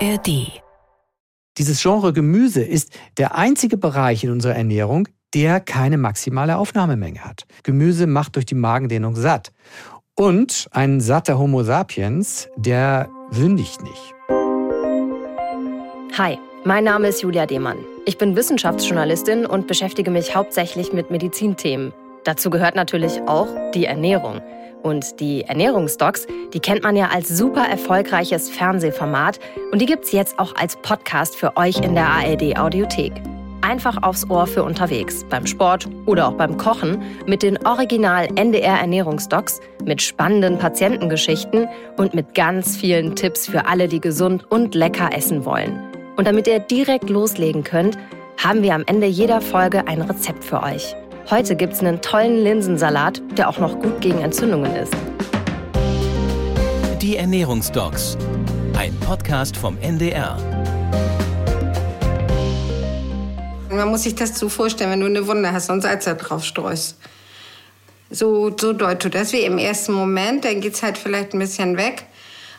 ARD. Dieses Genre Gemüse ist der einzige Bereich in unserer Ernährung, der keine maximale Aufnahmemenge hat. Gemüse macht durch die Magendehnung satt. Und ein satter Homo sapiens, der sündigt nicht. Hi, mein Name ist Julia Demann. Ich bin Wissenschaftsjournalistin und beschäftige mich hauptsächlich mit Medizinthemen. Dazu gehört natürlich auch die Ernährung. Und die Ernährungsdocs, die kennt man ja als super erfolgreiches Fernsehformat und die gibt's jetzt auch als Podcast für euch in der ARD Audiothek. Einfach aufs Ohr für unterwegs, beim Sport oder auch beim Kochen mit den Original NDR Ernährungsdocs, mit spannenden Patientengeschichten und mit ganz vielen Tipps für alle, die gesund und lecker essen wollen. Und damit ihr direkt loslegen könnt, haben wir am Ende jeder Folge ein Rezept für euch. Heute gibt's einen tollen Linsensalat, der auch noch gut gegen Entzündungen ist. Die Ernährungsdocs. Ein Podcast vom NDR. Man muss sich das so vorstellen, wenn du eine Wunde hast und Salz da drauf streust. So, so tut das wie im ersten Moment, dann geht's halt vielleicht ein bisschen weg.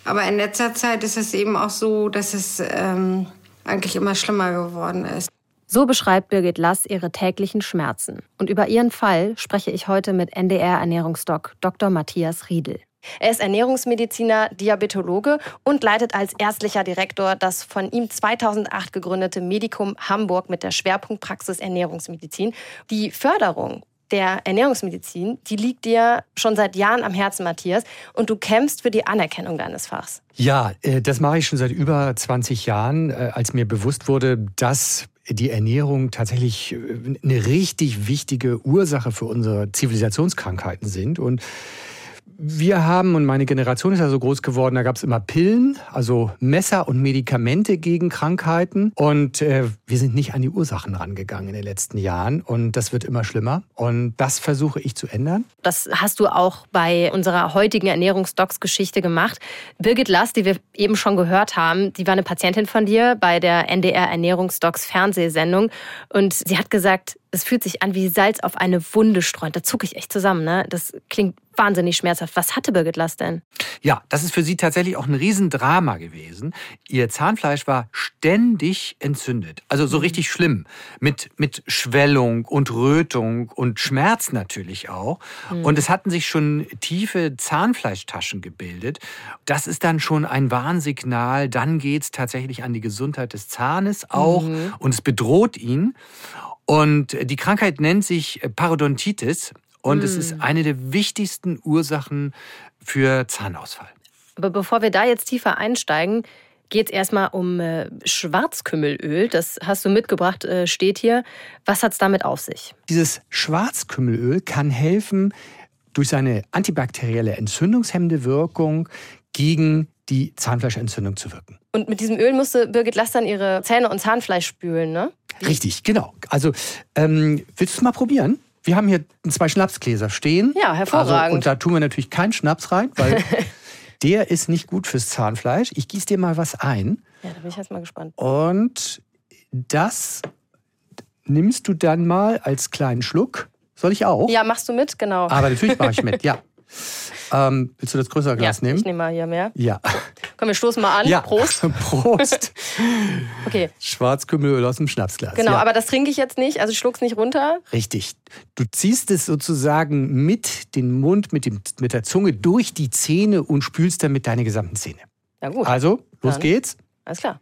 Aber in letzter Zeit ist es eben auch so, dass es ähm, eigentlich immer schlimmer geworden ist. So beschreibt Birgit Lass ihre täglichen Schmerzen. Und über ihren Fall spreche ich heute mit NDR-Ernährungsdoc Dr. Matthias Riedel. Er ist Ernährungsmediziner, Diabetologe und leitet als ärztlicher Direktor das von ihm 2008 gegründete Medikum Hamburg mit der Schwerpunktpraxis Ernährungsmedizin. Die Förderung der Ernährungsmedizin, die liegt dir schon seit Jahren am Herzen, Matthias, und du kämpfst für die Anerkennung deines Fachs. Ja, äh, das mache ich schon seit über 20 Jahren, äh, als mir bewusst wurde, dass die Ernährung tatsächlich äh, eine richtig wichtige Ursache für unsere Zivilisationskrankheiten sind. Und wir haben, und meine Generation ist ja so groß geworden, da gab es immer Pillen, also Messer und Medikamente gegen Krankheiten. Und äh, wir sind nicht an die Ursachen rangegangen in den letzten Jahren. Und das wird immer schlimmer. Und das versuche ich zu ändern. Das hast du auch bei unserer heutigen Ernährungsdocs-Geschichte gemacht. Birgit Lass, die wir eben schon gehört haben, die war eine Patientin von dir bei der NDR Ernährungsdocs Fernsehsendung. Und sie hat gesagt, es fühlt sich an wie Salz auf eine Wunde streuen. Da zucke ich echt zusammen. Ne? Das klingt wahnsinnig schmerzhaft. Was hatte Birgit Lass denn? Ja, das ist für sie tatsächlich auch ein Riesendrama gewesen. Ihr Zahnfleisch war ständig entzündet. Also so richtig schlimm. Mit, mit Schwellung und Rötung und Schmerz natürlich auch. Mhm. Und es hatten sich schon tiefe Zahnfleischtaschen gebildet. Das ist dann schon ein Warnsignal. Dann geht es tatsächlich an die Gesundheit des Zahnes auch. Mhm. Und es bedroht ihn. Und die Krankheit nennt sich Parodontitis und mm. es ist hm. eine der wichtigsten Ursachen für Zahnausfall. Aber bevor wir da jetzt tiefer einsteigen, geht es erstmal um äh, Schwarzkümmelöl. Das hast du mitgebracht, äh, steht hier. Was hat es damit auf sich? Dieses Schwarzkümmelöl kann helfen, durch seine antibakterielle entzündungshemmende Wirkung gegen die Zahnfleischentzündung zu wirken. Und mit diesem Öl musste Birgit Lass dann ihre Zähne und Zahnfleisch spülen, ne? Richtig, genau. Also, ähm, willst du es mal probieren? Wir haben hier zwei Schnapsgläser stehen. Ja, hervorragend. Also, und da tun wir natürlich keinen Schnaps rein, weil der ist nicht gut fürs Zahnfleisch. Ich gieße dir mal was ein. Ja, da bin ich jetzt mal gespannt. Und das nimmst du dann mal als kleinen Schluck. Soll ich auch? Ja, machst du mit, genau. Aber natürlich mache ich mit, ja. Ähm, willst du das größere Glas ja, nehmen? Ich nehme mal hier mehr. Ja. Komm, wir stoßen mal an. Ja. Prost. Prost. okay. Schwarzkümmelöl aus dem Schnapsglas. Genau, ja. aber das trinke ich jetzt nicht, also ich schluck's nicht runter. Richtig. Du ziehst es sozusagen mit dem Mund, mit, dem, mit der Zunge durch die Zähne und spülst damit deine gesamten Zähne. Ja, gut. Also, los Dann. geht's. Alles klar.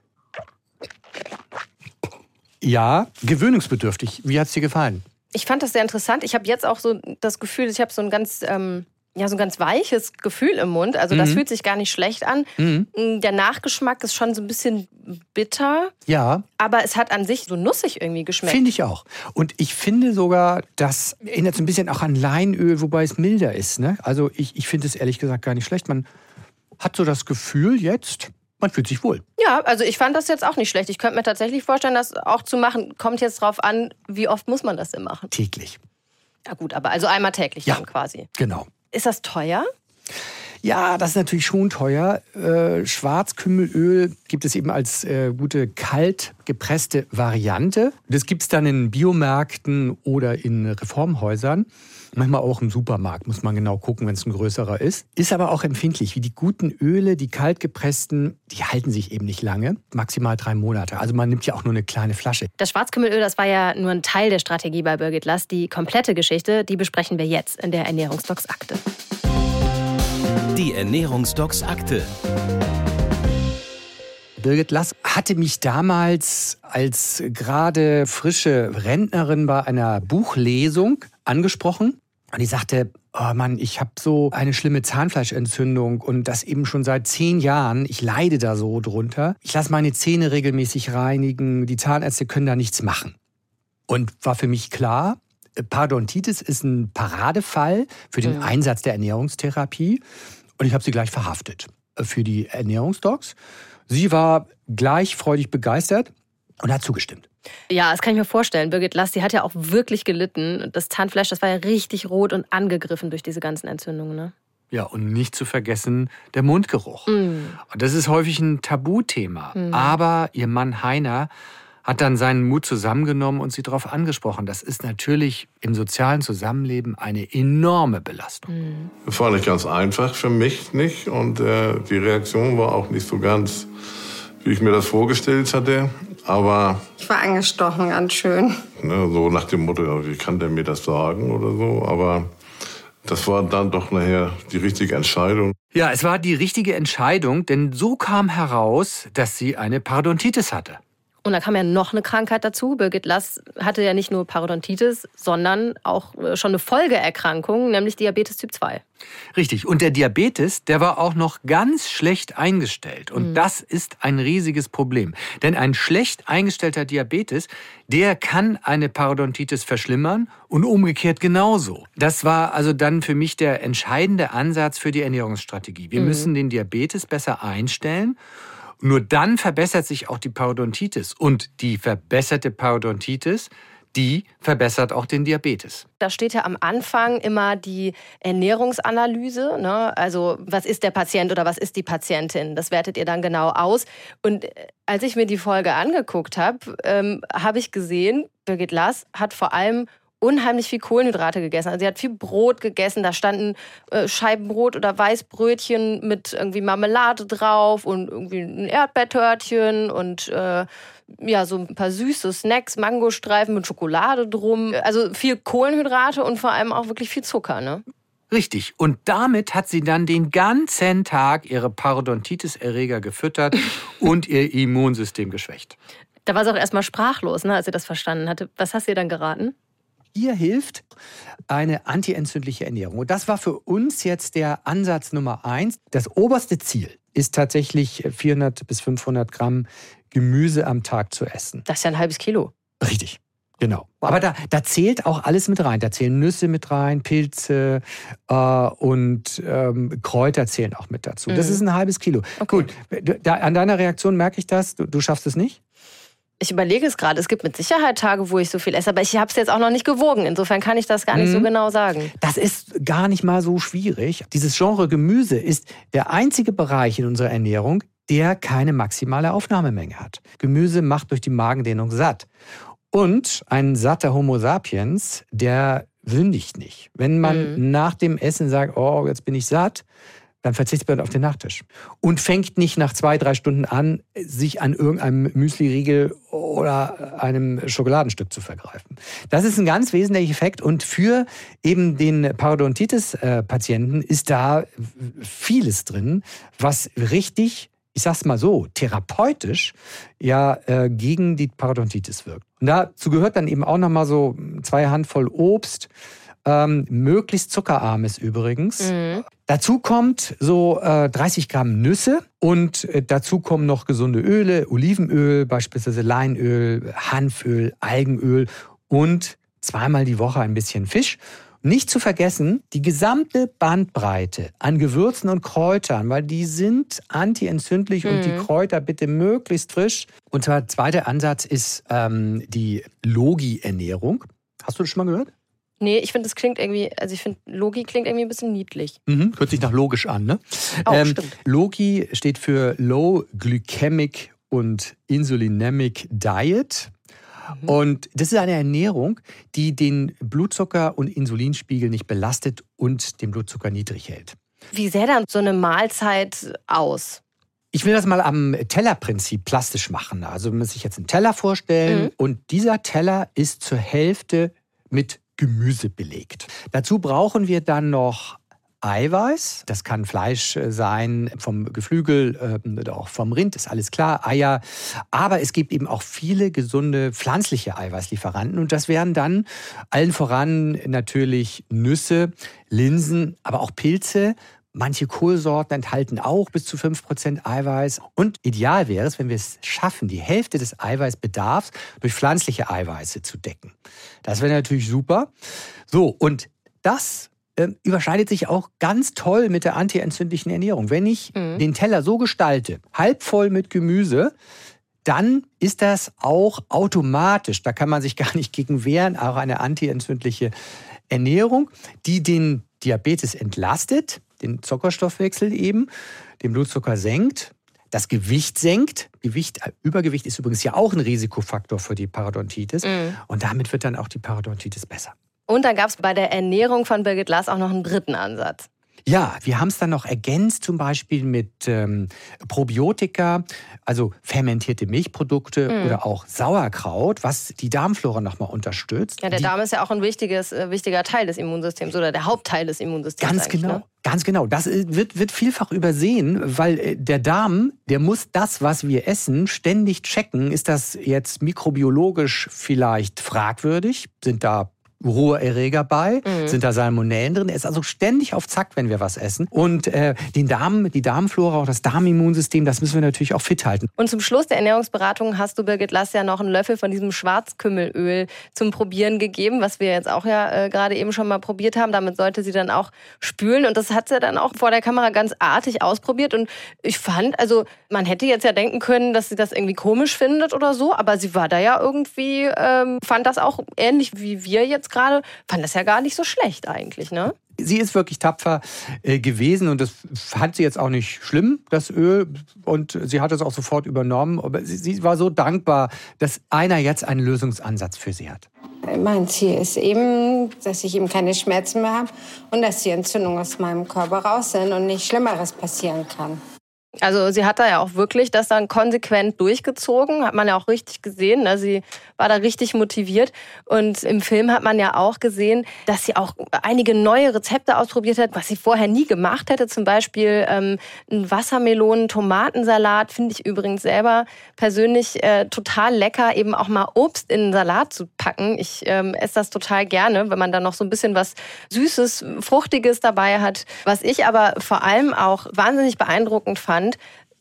Ja, gewöhnungsbedürftig. Wie hat's dir gefallen? Ich fand das sehr interessant. Ich habe jetzt auch so das Gefühl, ich habe so ein ganz ähm, ja, so ein ganz weiches Gefühl im Mund. Also das mhm. fühlt sich gar nicht schlecht an. Mhm. Mm, der Nachgeschmack ist schon so ein bisschen bitter. Ja. Aber es hat an sich so nussig irgendwie geschmeckt. Finde ich auch. Und ich finde sogar, das erinnert so ein bisschen auch an Leinöl, wobei es milder ist. Ne? Also ich, ich finde es ehrlich gesagt gar nicht schlecht. Man hat so das Gefühl jetzt, man fühlt sich wohl. Ja, also ich fand das jetzt auch nicht schlecht. Ich könnte mir tatsächlich vorstellen, das auch zu machen. Kommt jetzt drauf an, wie oft muss man das denn machen? Täglich. Ja gut, aber also einmal täglich ja, dann quasi. Genau. Ist das teuer? Ja, das ist natürlich schon teuer. Äh, Schwarzkümmelöl gibt es eben als äh, gute kalt gepresste Variante. Das gibt es dann in Biomärkten oder in Reformhäusern. Manchmal auch im Supermarkt, muss man genau gucken, wenn es ein größerer ist. Ist aber auch empfindlich, wie die guten Öle, die kaltgepressten, die halten sich eben nicht lange, maximal drei Monate. Also man nimmt ja auch nur eine kleine Flasche. Das Schwarzkümmelöl, das war ja nur ein Teil der Strategie bei Birgit Lass. Die komplette Geschichte, die besprechen wir jetzt in der Ernährungsdocs-Akte. Die Ernährungsdocs-Akte. Birgit Lass hatte mich damals als gerade frische Rentnerin bei einer Buchlesung angesprochen. Und die sagte, oh Mann, ich habe so eine schlimme Zahnfleischentzündung und das eben schon seit zehn Jahren. Ich leide da so drunter. Ich lasse meine Zähne regelmäßig reinigen. Die Zahnärzte können da nichts machen. Und war für mich klar, Parodontitis ist ein Paradefall für den ja. Einsatz der Ernährungstherapie. Und ich habe sie gleich verhaftet für die Ernährungsdocs. Sie war gleich freudig begeistert und hat zugestimmt. Ja, das kann ich mir vorstellen. Birgit Lass, die hat ja auch wirklich gelitten. Das Zahnfleisch, das war ja richtig rot und angegriffen durch diese ganzen Entzündungen. Ne? Ja, und nicht zu vergessen der Mundgeruch. Mm. Das ist häufig ein Tabuthema. Mm. Aber ihr Mann Heiner hat dann seinen Mut zusammengenommen und sie darauf angesprochen. Das ist natürlich im sozialen Zusammenleben eine enorme Belastung. Mm. Das war nicht ganz einfach für mich nicht und äh, die Reaktion war auch nicht so ganz, wie ich mir das vorgestellt hatte. Aber. Ich war angestochen, ganz schön. Ne, so nach dem Motto, wie kann der mir das sagen oder so. Aber das war dann doch nachher die richtige Entscheidung. Ja, es war die richtige Entscheidung, denn so kam heraus, dass sie eine Parodontitis hatte. Und da kam ja noch eine Krankheit dazu. Birgit Lass hatte ja nicht nur Parodontitis, sondern auch äh, schon eine Folgeerkrankung, nämlich Diabetes Typ 2. Richtig. Und der Diabetes, der war auch noch ganz schlecht eingestellt. Und mhm. das ist ein riesiges Problem. Denn ein schlecht eingestellter Diabetes, der kann eine Parodontitis verschlimmern und umgekehrt genauso. Das war also dann für mich der entscheidende Ansatz für die Ernährungsstrategie. Wir mhm. müssen den Diabetes besser einstellen. Nur dann verbessert sich auch die Parodontitis. Und die verbesserte Parodontitis, die verbessert auch den Diabetes. Da steht ja am Anfang immer die Ernährungsanalyse. Ne? Also was ist der Patient oder was ist die Patientin? Das wertet ihr dann genau aus. Und äh, als ich mir die Folge angeguckt habe, ähm, habe ich gesehen, Birgit Lass hat vor allem unheimlich viel Kohlenhydrate gegessen. Also sie hat viel Brot gegessen. Da standen äh, Scheiben Brot oder Weißbrötchen mit irgendwie Marmelade drauf und irgendwie ein Erdbeertörtchen und äh, ja, so ein paar süße Snacks, Mangostreifen mit Schokolade drum. Also viel Kohlenhydrate und vor allem auch wirklich viel Zucker, ne? Richtig. Und damit hat sie dann den ganzen Tag ihre Parodontitis-Erreger gefüttert und ihr Immunsystem geschwächt. Da war sie auch erstmal sprachlos, ne, als sie das verstanden hatte. Was hast du ihr dann geraten? Ihr hilft eine antientzündliche Ernährung. Und das war für uns jetzt der Ansatz Nummer eins. Das oberste Ziel ist tatsächlich 400 bis 500 Gramm Gemüse am Tag zu essen. Das ist ja ein halbes Kilo. Richtig. Genau. Aber da, da zählt auch alles mit rein. Da zählen Nüsse mit rein, Pilze äh, und ähm, Kräuter zählen auch mit dazu. Mhm. Das ist ein halbes Kilo. Okay. Gut, da, an deiner Reaktion merke ich das. Du, du schaffst es nicht? Ich überlege es gerade. Es gibt mit Sicherheit Tage, wo ich so viel esse, aber ich habe es jetzt auch noch nicht gewogen. Insofern kann ich das gar nicht mhm. so genau sagen. Das ist gar nicht mal so schwierig. Dieses Genre Gemüse ist der einzige Bereich in unserer Ernährung, der keine maximale Aufnahmemenge hat. Gemüse macht durch die Magendehnung satt. Und ein satter Homo sapiens, der sündigt nicht. Wenn man mhm. nach dem Essen sagt, oh, jetzt bin ich satt, dann verzichtet man auf den Nachtisch. Und fängt nicht nach zwei, drei Stunden an, sich an irgendeinem Müsli-Riegel oder einem Schokoladenstück zu vergreifen. Das ist ein ganz wesentlicher Effekt. Und für eben den Parodontitis-Patienten ist da vieles drin, was richtig ich sag's mal so, therapeutisch ja äh, gegen die Parodontitis wirkt. Und dazu gehört dann eben auch nochmal so zwei Handvoll Obst, ähm, möglichst zuckerarmes übrigens. Mhm. Dazu kommt so äh, 30 Gramm Nüsse und äh, dazu kommen noch gesunde Öle, Olivenöl, beispielsweise Leinöl, Hanföl, Algenöl und zweimal die Woche ein bisschen Fisch. Nicht zu vergessen, die gesamte Bandbreite an Gewürzen und Kräutern, weil die sind antientzündlich mhm. und die mhm. Kräuter bitte möglichst frisch. Und der zweite Ansatz ist ähm, die Logi-Ernährung. Hast du das schon mal gehört? Nee, ich finde, es klingt irgendwie, also ich finde, Logi klingt irgendwie ein bisschen niedlich. Mhm, hört sich nach logisch an, ne? Auch, ähm, stimmt. Logi steht für Low Glycemic und Insulinemic Diet. Mhm. Und das ist eine Ernährung, die den Blutzucker- und Insulinspiegel nicht belastet und den Blutzucker niedrig hält. Wie sähe dann so eine Mahlzeit aus? Ich will das mal am Tellerprinzip plastisch machen. Also man muss sich jetzt einen Teller vorstellen mhm. und dieser Teller ist zur Hälfte mit Gemüse belegt. Dazu brauchen wir dann noch Eiweiß. Das kann Fleisch äh, sein vom Geflügel äh, oder auch vom Rind, ist alles klar, Eier. Aber es gibt eben auch viele gesunde pflanzliche Eiweißlieferanten und das wären dann allen voran natürlich Nüsse, Linsen, aber auch Pilze. Manche Kohlsorten enthalten auch bis zu 5% Eiweiß. Und ideal wäre es, wenn wir es schaffen, die Hälfte des Eiweißbedarfs durch pflanzliche Eiweiße zu decken. Das wäre natürlich super. So, und das äh, überschneidet sich auch ganz toll mit der antientzündlichen Ernährung. Wenn ich mhm. den Teller so gestalte, halb voll mit Gemüse, dann ist das auch automatisch, da kann man sich gar nicht gegen wehren, auch eine antientzündliche Ernährung, die den Diabetes entlastet, den Zuckerstoffwechsel eben, den Blutzucker senkt, das Gewicht senkt. Gewicht, Übergewicht ist übrigens ja auch ein Risikofaktor für die Parodontitis. Mhm. Und damit wird dann auch die Parodontitis besser. Und dann gab es bei der Ernährung von Birgit Lass auch noch einen dritten Ansatz. Ja, wir haben es dann noch ergänzt, zum Beispiel mit ähm, Probiotika, also fermentierte Milchprodukte mm. oder auch Sauerkraut, was die Darmflora nochmal unterstützt. Ja, der die, Darm ist ja auch ein wichtiges, äh, wichtiger Teil des Immunsystems oder der Hauptteil des Immunsystems. Ganz genau. Ne? Ganz genau. Das äh, wird, wird vielfach übersehen, weil äh, der Darm, der muss das, was wir essen, ständig checken. Ist das jetzt mikrobiologisch vielleicht fragwürdig? Sind da hohe Erreger bei, mhm. sind da Salmonellen drin. Er ist also ständig auf Zack, wenn wir was essen. Und äh, den Darm, die Darmflora, auch das Darmimmunsystem, das müssen wir natürlich auch fit halten. Und zum Schluss der Ernährungsberatung hast du Birgit Lass ja noch einen Löffel von diesem Schwarzkümmelöl zum Probieren gegeben, was wir jetzt auch ja äh, gerade eben schon mal probiert haben. Damit sollte sie dann auch spülen. Und das hat sie dann auch vor der Kamera ganz artig ausprobiert. Und ich fand, also man hätte jetzt ja denken können, dass sie das irgendwie komisch findet oder so, aber sie war da ja irgendwie, ähm, fand das auch ähnlich wie wir jetzt gerade, fand das ja gar nicht so schlecht eigentlich, ne? Sie ist wirklich tapfer äh, gewesen und das fand sie jetzt auch nicht schlimm, das Öl. Und sie hat es auch sofort übernommen. Aber sie, sie war so dankbar, dass einer jetzt einen Lösungsansatz für sie hat. Mein Ziel ist eben, dass ich eben keine Schmerzen mehr habe und dass die Entzündungen aus meinem Körper raus sind und nichts Schlimmeres passieren kann. Also sie hat da ja auch wirklich das dann konsequent durchgezogen, hat man ja auch richtig gesehen. Ne? Sie war da richtig motiviert. Und im Film hat man ja auch gesehen, dass sie auch einige neue Rezepte ausprobiert hat, was sie vorher nie gemacht hätte. Zum Beispiel ähm, ein Wassermelonen-Tomatensalat finde ich übrigens selber persönlich äh, total lecker, eben auch mal Obst in einen Salat zu packen. Ich ähm, esse das total gerne, wenn man da noch so ein bisschen was Süßes, Fruchtiges dabei hat. Was ich aber vor allem auch wahnsinnig beeindruckend fand,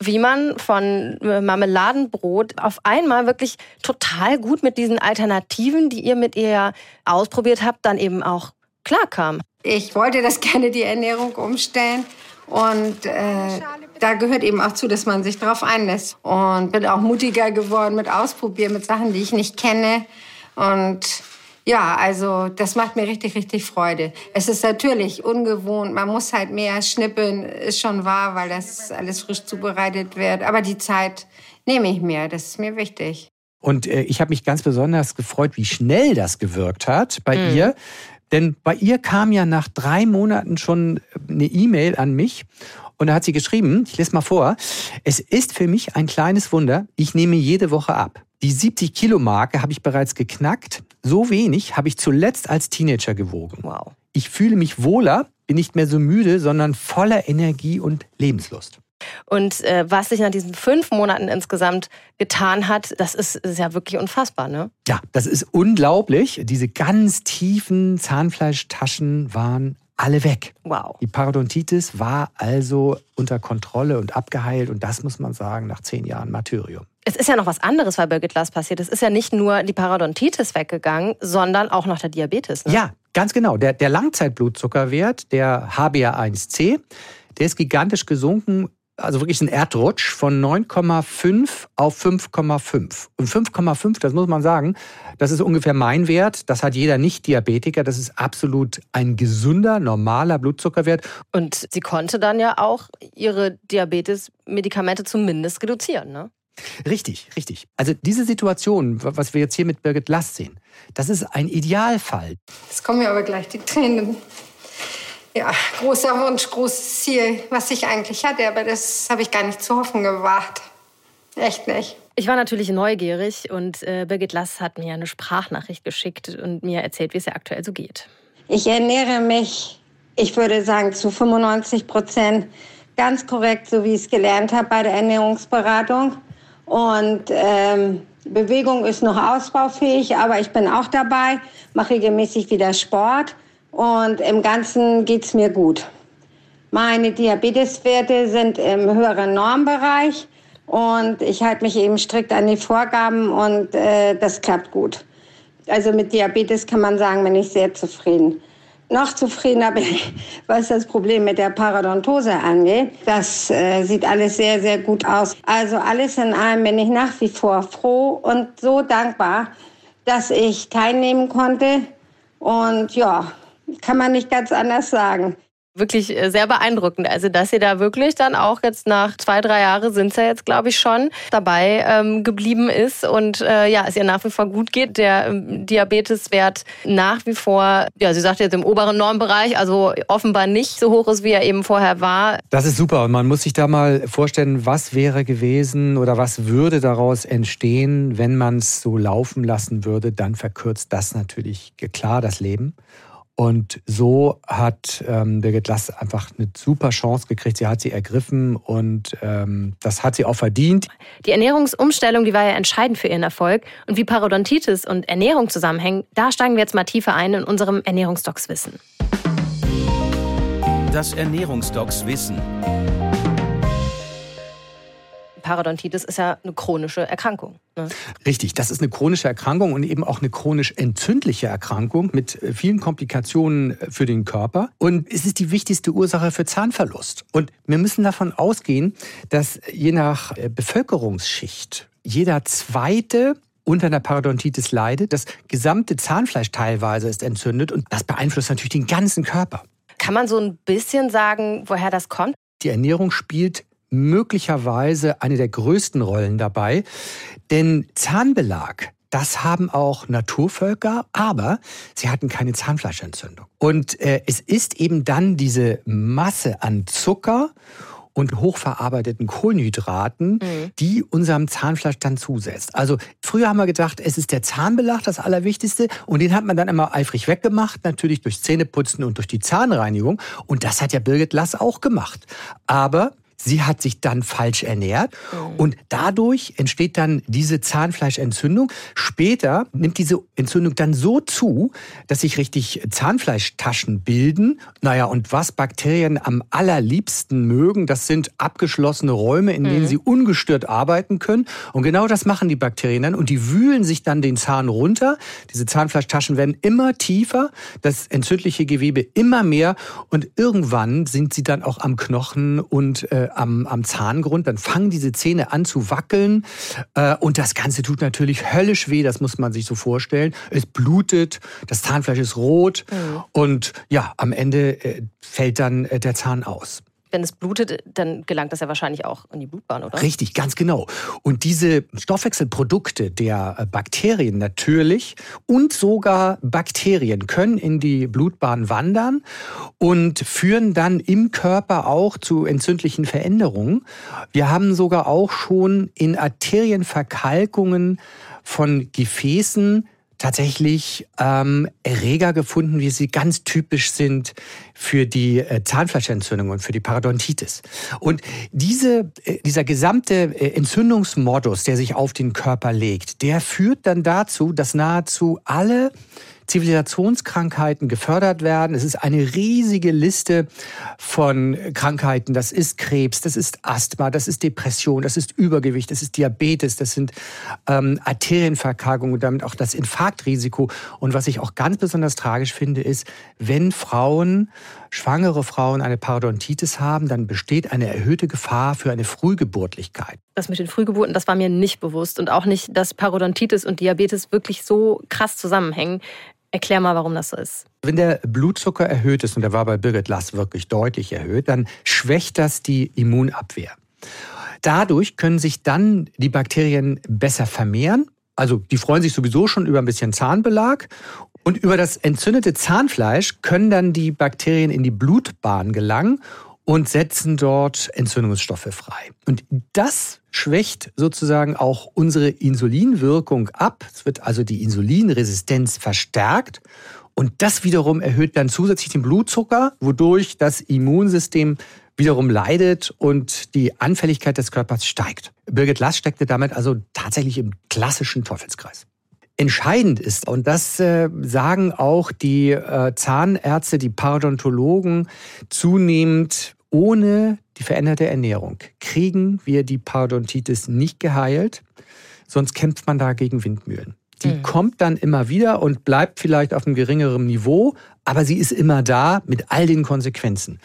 wie man von äh, Marmeladenbrot auf einmal wirklich total gut mit diesen Alternativen, die ihr mit ihr ausprobiert habt, dann eben auch klarkam. Ich wollte das gerne die Ernährung umstellen und äh, da gehört eben auch zu, dass man sich darauf einlässt und bin auch mutiger geworden mit Ausprobieren, mit Sachen, die ich nicht kenne und ja, also das macht mir richtig, richtig Freude. Es ist natürlich ungewohnt, man muss halt mehr schnippeln, ist schon wahr, weil das alles frisch zubereitet wird. Aber die Zeit nehme ich mir, das ist mir wichtig. Und äh, ich habe mich ganz besonders gefreut, wie schnell das gewirkt hat bei mhm. ihr. Denn bei ihr kam ja nach drei Monaten schon eine E-Mail an mich und da hat sie geschrieben, ich lese mal vor, es ist für mich ein kleines Wunder, ich nehme jede Woche ab. Die 70 Kilo Marke habe ich bereits geknackt. So wenig habe ich zuletzt als Teenager gewogen. Wow. Ich fühle mich wohler, bin nicht mehr so müde, sondern voller Energie und Lebenslust. Und äh, was sich nach diesen fünf Monaten insgesamt getan hat, das ist, ist, ja wirklich unfassbar, ne? Ja, das ist unglaublich. Diese ganz tiefen Zahnfleischtaschen waren alle weg. Wow. Die Parodontitis war also unter Kontrolle und abgeheilt und das muss man sagen nach zehn Jahren Martyrium. Es ist ja noch was anderes bei Birgit Lass passiert. Es ist ja nicht nur die Parodontitis weggegangen, sondern auch noch der Diabetes. Ne? Ja, ganz genau. Der, der Langzeitblutzuckerwert, der HbA1c, der ist gigantisch gesunken also wirklich ein Erdrutsch von 9,5 auf 5,5. Und 5,5, das muss man sagen, das ist ungefähr mein Wert. Das hat jeder Nicht-Diabetiker. Das ist absolut ein gesunder, normaler Blutzuckerwert. Und sie konnte dann ja auch ihre Diabetes-Medikamente zumindest reduzieren, ne? Richtig, richtig. Also diese Situation, was wir jetzt hier mit Birgit Last sehen, das ist ein Idealfall. Jetzt kommen mir aber gleich die Tränen. Ja, großer Wunsch, großes Ziel, was ich eigentlich hatte, aber das habe ich gar nicht zu hoffen gewagt. Echt nicht. Ich war natürlich neugierig und äh, Birgit Lass hat mir eine Sprachnachricht geschickt und mir erzählt, wie es ihr aktuell so geht. Ich ernähre mich, ich würde sagen, zu 95 Prozent ganz korrekt, so wie ich es gelernt habe bei der Ernährungsberatung. Und ähm, Bewegung ist noch ausbaufähig, aber ich bin auch dabei, mache regelmäßig wieder Sport und im Ganzen geht es mir gut. Meine Diabeteswerte sind im höheren Normbereich und ich halte mich eben strikt an die Vorgaben und äh, das klappt gut. Also mit Diabetes kann man sagen, bin ich sehr zufrieden. Noch zufriedener bin ich, was das Problem mit der Paradontose angeht. Das äh, sieht alles sehr, sehr gut aus. Also alles in allem bin ich nach wie vor froh und so dankbar, dass ich teilnehmen konnte. Und ja, kann man nicht ganz anders sagen wirklich äh, sehr beeindruckend. Also, dass sie da wirklich dann auch jetzt nach zwei, drei Jahren sind sie ja jetzt, glaube ich, schon dabei ähm, geblieben ist und äh, ja, es ihr nach wie vor gut geht. Der ähm, Diabeteswert nach wie vor, ja, sie sagt jetzt im oberen Normbereich, also offenbar nicht so hoch ist, wie er eben vorher war. Das ist super und man muss sich da mal vorstellen, was wäre gewesen oder was würde daraus entstehen, wenn man es so laufen lassen würde, dann verkürzt das natürlich klar das Leben. Und so hat ähm, Birgit Lass einfach eine super Chance gekriegt. Sie hat sie ergriffen und ähm, das hat sie auch verdient. Die Ernährungsumstellung, die war ja entscheidend für ihren Erfolg. Und wie Parodontitis und Ernährung zusammenhängen, da steigen wir jetzt mal tiefer ein in unserem Ernährungsdocs-Wissen. Das Ernährungsdocs-Wissen. Parodontitis ist ja eine chronische Erkrankung. Ne? Richtig, das ist eine chronische Erkrankung und eben auch eine chronisch entzündliche Erkrankung mit äh, vielen Komplikationen äh, für den Körper. Und es ist die wichtigste Ursache für Zahnverlust. Und wir müssen davon ausgehen, dass je nach äh, Bevölkerungsschicht jeder zweite unter einer Parodontitis leidet. Das gesamte Zahnfleisch teilweise ist entzündet und das beeinflusst natürlich den ganzen Körper. Kann man so ein bisschen sagen, woher das kommt? Die Ernährung spielt möglicherweise eine der größten Rollen dabei. Denn Zahnbelag, das haben auch Naturvölker, aber sie hatten keine Zahnfleischentzündung. Und äh, es ist eben dann diese Masse an Zucker und hochverarbeiteten Kohlenhydraten, mhm. die unserem Zahnfleisch dann zusetzt. Also früher haben wir gedacht, es ist der Zahnbelag das Allerwichtigste und den hat man dann immer eifrig weggemacht, natürlich durch Zähneputzen und durch die Zahnreinigung. Und das hat ja Birgit Lass auch gemacht. Aber Sie hat sich dann falsch ernährt mhm. und dadurch entsteht dann diese Zahnfleischentzündung. Später nimmt diese Entzündung dann so zu, dass sich richtig Zahnfleischtaschen bilden. Naja, und was Bakterien am allerliebsten mögen, das sind abgeschlossene Räume, in denen mhm. sie ungestört arbeiten können. Und genau das machen die Bakterien dann und die wühlen sich dann den Zahn runter. Diese Zahnfleischtaschen werden immer tiefer, das entzündliche Gewebe immer mehr und irgendwann sind sie dann auch am Knochen und äh, am, am Zahngrund, dann fangen diese Zähne an zu wackeln äh, und das Ganze tut natürlich höllisch weh, das muss man sich so vorstellen. Es blutet, das Zahnfleisch ist rot mhm. und ja, am Ende äh, fällt dann äh, der Zahn aus wenn es blutet, dann gelangt das ja wahrscheinlich auch in die Blutbahn, oder? Richtig, ganz genau. Und diese Stoffwechselprodukte der äh, Bakterien natürlich und sogar Bakterien können in die Blutbahn wandern und führen dann im Körper auch zu entzündlichen Veränderungen. Wir haben sogar auch schon in Arterienverkalkungen von Gefäßen tatsächlich ähm, Erreger gefunden, wie sie ganz typisch sind für die äh, Zahnfleischentzündung und für die Parodontitis. Und diese, äh, dieser gesamte äh, Entzündungsmodus, der sich auf den Körper legt, der führt dann dazu, dass nahezu alle Zivilisationskrankheiten gefördert werden. Es ist eine riesige Liste von Krankheiten. Das ist Krebs, das ist Asthma, das ist Depression, das ist Übergewicht, das ist Diabetes, das sind ähm, Arterienverkalkungen und damit auch das Infarktrisiko. Und was ich auch ganz besonders tragisch finde, ist, wenn Frauen schwangere Frauen eine Parodontitis haben, dann besteht eine erhöhte Gefahr für eine Frühgeburtlichkeit. Das mit den Frühgeburten, das war mir nicht bewusst und auch nicht, dass Parodontitis und Diabetes wirklich so krass zusammenhängen. Erklär mal, warum das so ist. Wenn der Blutzucker erhöht ist, und der war bei Birgit Lass wirklich deutlich erhöht, dann schwächt das die Immunabwehr. Dadurch können sich dann die Bakterien besser vermehren. Also die freuen sich sowieso schon über ein bisschen Zahnbelag und über das entzündete Zahnfleisch können dann die Bakterien in die Blutbahn gelangen und setzen dort Entzündungsstoffe frei. Und das schwächt sozusagen auch unsere Insulinwirkung ab. Es wird also die Insulinresistenz verstärkt. Und das wiederum erhöht dann zusätzlich den Blutzucker, wodurch das Immunsystem wiederum leidet und die Anfälligkeit des Körpers steigt. Birgit Lass steckte damit also tatsächlich im klassischen Teufelskreis. Entscheidend ist, und das äh, sagen auch die äh, Zahnärzte, die Parodontologen zunehmend, ohne die veränderte Ernährung kriegen wir die Parodontitis nicht geheilt, sonst kämpft man da gegen Windmühlen. Die mhm. kommt dann immer wieder und bleibt vielleicht auf einem geringeren Niveau, aber sie ist immer da mit all den Konsequenzen.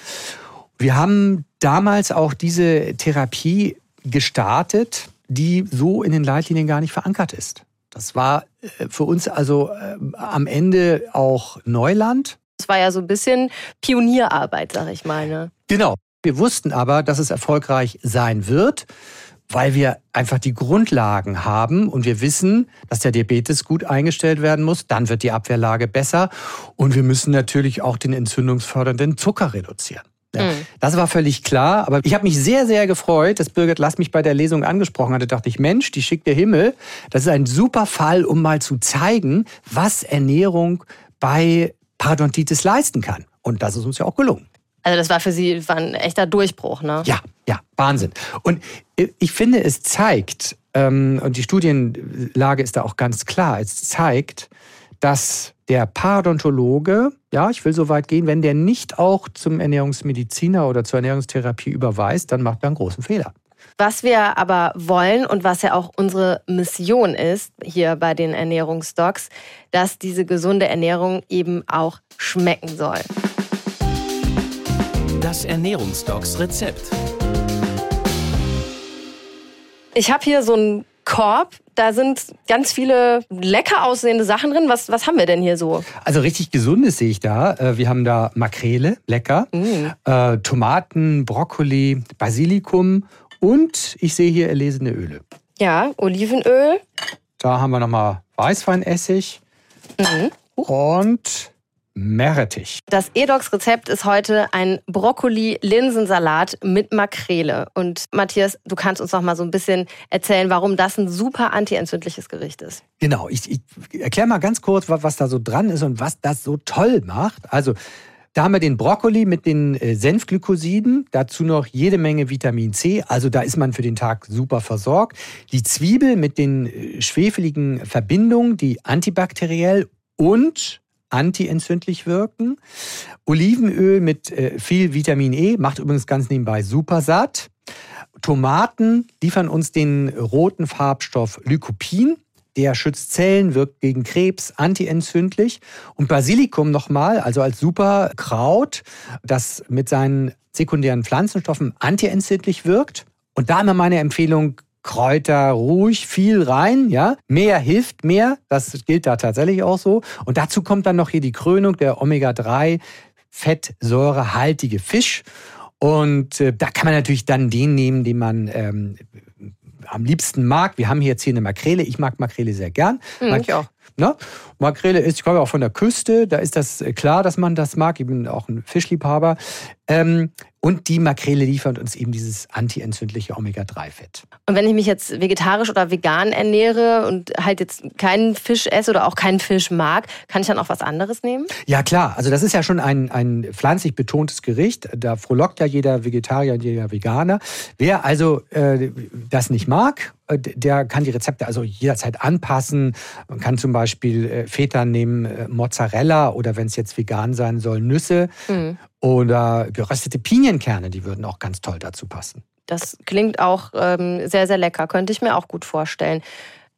Wir haben damals auch diese Therapie gestartet, die so in den Leitlinien gar nicht verankert ist. Das war äh, für uns also äh, am Ende auch Neuland. War ja so ein bisschen Pionierarbeit, sag ich mal. Ne? Genau. Wir wussten aber, dass es erfolgreich sein wird, weil wir einfach die Grundlagen haben und wir wissen, dass der Diabetes gut eingestellt werden muss. Dann wird die Abwehrlage besser und wir müssen natürlich auch den entzündungsfördernden Zucker reduzieren. Ja, mhm. Das war völlig klar. Aber ich habe mich sehr, sehr gefreut, dass Birgit Lass mich bei der Lesung angesprochen hatte. Da dachte ich, Mensch, die schickt der Himmel. Das ist ein super Fall, um mal zu zeigen, was Ernährung bei Parodontitis leisten kann. Und das ist uns ja auch gelungen. Also das war für Sie war ein echter Durchbruch, ne? Ja, ja, Wahnsinn. Und ich finde, es zeigt, ähm, und die Studienlage ist da auch ganz klar, es zeigt, dass der Parodontologe, ja, ich will so weit gehen, wenn der nicht auch zum Ernährungsmediziner oder zur Ernährungstherapie überweist, dann macht er einen großen Fehler. Was wir aber wollen und was ja auch unsere Mission ist hier bei den Ernährungsdocs, dass diese gesunde Ernährung eben auch schmecken soll. Das Ernährungsdocs Rezept. Ich habe hier so einen Korb. Da sind ganz viele lecker aussehende Sachen drin. Was, was haben wir denn hier so? Also richtig gesundes sehe ich da. Äh, wir haben da Makrele, lecker, mm. Tomaten, Brokkoli, Basilikum und ich sehe hier erlesene Öle. Ja, Olivenöl. Da haben wir nochmal Weißweinessig mhm. und Meerrettich. Das Edox-Rezept ist heute ein Brokkoli-Linsensalat mit Makrele. Und Matthias, du kannst uns noch mal so ein bisschen erzählen, warum das ein super antientzündliches Gericht ist. Genau, ich, ich erkläre mal ganz kurz, was da so dran ist und was das so toll macht. Also da haben wir den Brokkoli mit den äh, Senfglykosiden, dazu noch jede Menge Vitamin C, also da ist man für den Tag super versorgt. Die Zwiebel mit den äh, schwefeligen Verbindungen, die antibakteriell und antientzündlich wirken. Olivenöl mit äh, viel Vitamin E macht übrigens ganz nebenbei super satt. Tomaten liefern uns den roten Farbstoff Lycopin. Der schützt Zellen, wirkt gegen Krebs, antientzündlich. Und Basilikum nochmal, also als Superkraut, das mit seinen sekundären Pflanzenstoffen antientzündlich wirkt. Und da immer meine Empfehlung, Kräuter ruhig viel rein, ja. Mehr hilft mehr, das gilt da tatsächlich auch so. Und dazu kommt dann noch hier die Krönung der Omega-3 fettsäurehaltige Fisch. Und äh, da kann man natürlich dann den nehmen, den man ähm, am liebsten mag. Wir haben hier jetzt hier eine Makrele. Ich mag Makrele sehr gern. Mhm, ich auch. Ne? Makrele ist, ich komme auch von der Küste, da ist das klar, dass man das mag. Ich bin auch ein Fischliebhaber. Ähm, und die Makrele liefert uns eben dieses antientzündliche Omega-3-Fett. Und wenn ich mich jetzt vegetarisch oder vegan ernähre und halt jetzt keinen Fisch esse oder auch keinen Fisch mag, kann ich dann auch was anderes nehmen? Ja, klar. Also das ist ja schon ein, ein pflanzlich betontes Gericht. Da frohlockt ja jeder Vegetarier und jeder Veganer. Wer also äh, das nicht mag, äh, der kann die Rezepte also jederzeit anpassen. Man kann zum Beispiel äh, Feta nehmen, äh, Mozzarella oder wenn es jetzt vegan sein soll, Nüsse. Mhm. Oder geröstete Pinienkerne, die würden auch ganz toll dazu passen. Das klingt auch ähm, sehr, sehr lecker, könnte ich mir auch gut vorstellen.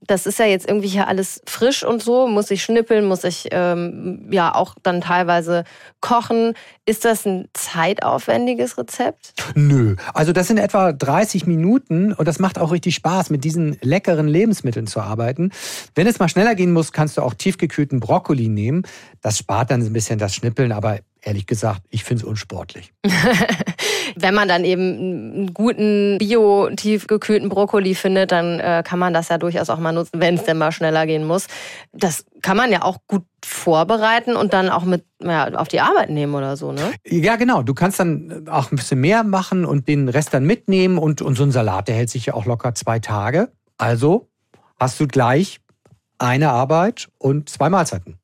das ist ja jetzt irgendwie hier alles frisch und so, muss ich schnippeln, muss ich ähm, ja auch dann teilweise kochen. Ist das ein zeitaufwendiges Rezept? Nö, also das sind etwa 30 Minuten und das macht auch richtig Spaß, mit diesen leckeren Lebensmitteln zu arbeiten. Wenn es mal schneller gehen muss, kannst du auch tiefgekühlten Brokkoli nehmen. Das spart dann ein bisschen das Schnippeln, aber ehrlich gesagt, ich finde es unsportlich. Wenn man dann eben einen guten bio-tiefgekühlten Brokkoli findet, dann äh, kann man das ja durchaus auch mal nutzen, wenn es denn mal schneller gehen muss. Das kann man ja auch gut vorbereiten und dann auch mit ja, auf die Arbeit nehmen oder so, ne? Ja, genau. Du kannst dann auch ein bisschen mehr machen und den Rest dann mitnehmen und, und so ein Salat, der hält sich ja auch locker zwei Tage. Also hast du gleich eine Arbeit und zwei Mahlzeiten.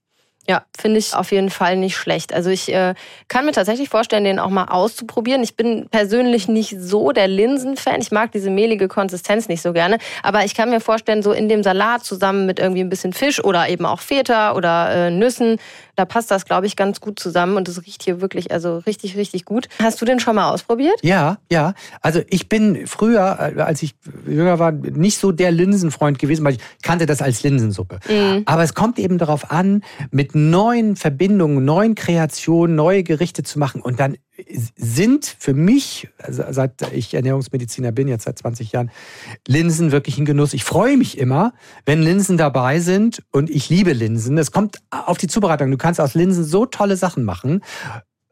Ja, finde ich auf jeden Fall nicht schlecht. Also ich äh, kann mir tatsächlich vorstellen, den auch mal auszuprobieren. Ich bin persönlich nicht so der Linsenfan. Ich mag diese mehlige Konsistenz nicht so gerne. Aber ich kann mir vorstellen, so in dem Salat zusammen mit irgendwie ein bisschen Fisch oder eben auch Feta oder äh, Nüssen, da passt das, glaube ich, ganz gut zusammen und es riecht hier wirklich, also richtig, richtig gut. Hast du den schon mal ausprobiert? Ja, ja. Also ich bin früher, äh, als ich jünger war, nicht so der Linsenfreund gewesen, weil ich kannte das als Linsensuppe. Mhm. Aber es kommt eben darauf an, mit neuen Verbindungen, neuen Kreationen, neue Gerichte zu machen und dann sind für mich, also seit ich Ernährungsmediziner bin, jetzt seit 20 Jahren, Linsen wirklich ein Genuss. Ich freue mich immer, wenn Linsen dabei sind und ich liebe Linsen. Es kommt auf die Zubereitung. Du kannst aus Linsen so tolle Sachen machen.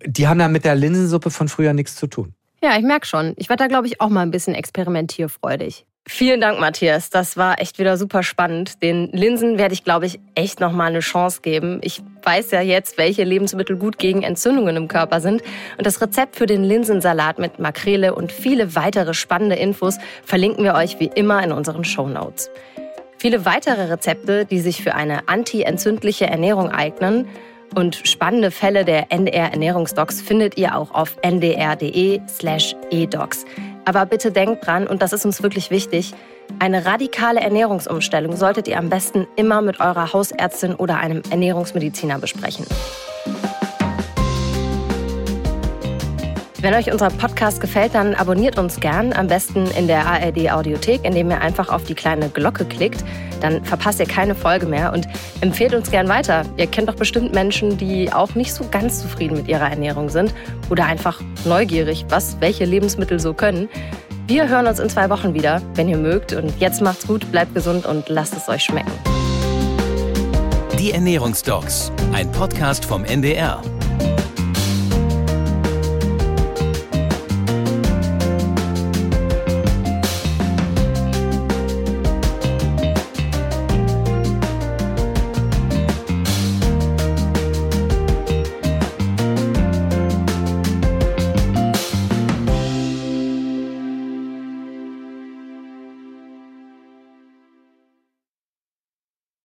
Die haben dann mit der Linsensuppe von früher nichts zu tun. Ja, ich merke schon. Ich werde da, glaube ich, auch mal ein bisschen experimentierfreudig. Vielen Dank, Matthias. Das war echt wieder super spannend. Den Linsen werde ich, glaube ich, echt nochmal eine Chance geben. Ich weiß ja jetzt, welche Lebensmittel gut gegen Entzündungen im Körper sind. Und das Rezept für den Linsensalat mit Makrele und viele weitere spannende Infos verlinken wir euch wie immer in unseren Show Notes. Viele weitere Rezepte, die sich für eine anti-entzündliche Ernährung eignen und spannende Fälle der NDR Ernährungsdocs findet ihr auch auf ndr.de/edocs. Aber bitte denkt dran, und das ist uns wirklich wichtig, eine radikale Ernährungsumstellung solltet ihr am besten immer mit eurer Hausärztin oder einem Ernährungsmediziner besprechen. Wenn euch unser Podcast gefällt, dann abonniert uns gern, am besten in der ARD Audiothek, indem ihr einfach auf die kleine Glocke klickt. Dann verpasst ihr keine Folge mehr und empfehlt uns gern weiter. Ihr kennt doch bestimmt Menschen, die auch nicht so ganz zufrieden mit ihrer Ernährung sind oder einfach neugierig, was welche Lebensmittel so können. Wir hören uns in zwei Wochen wieder, wenn ihr mögt. Und jetzt macht's gut, bleibt gesund und lasst es euch schmecken. Die Ernährungsdocs, ein Podcast vom NDR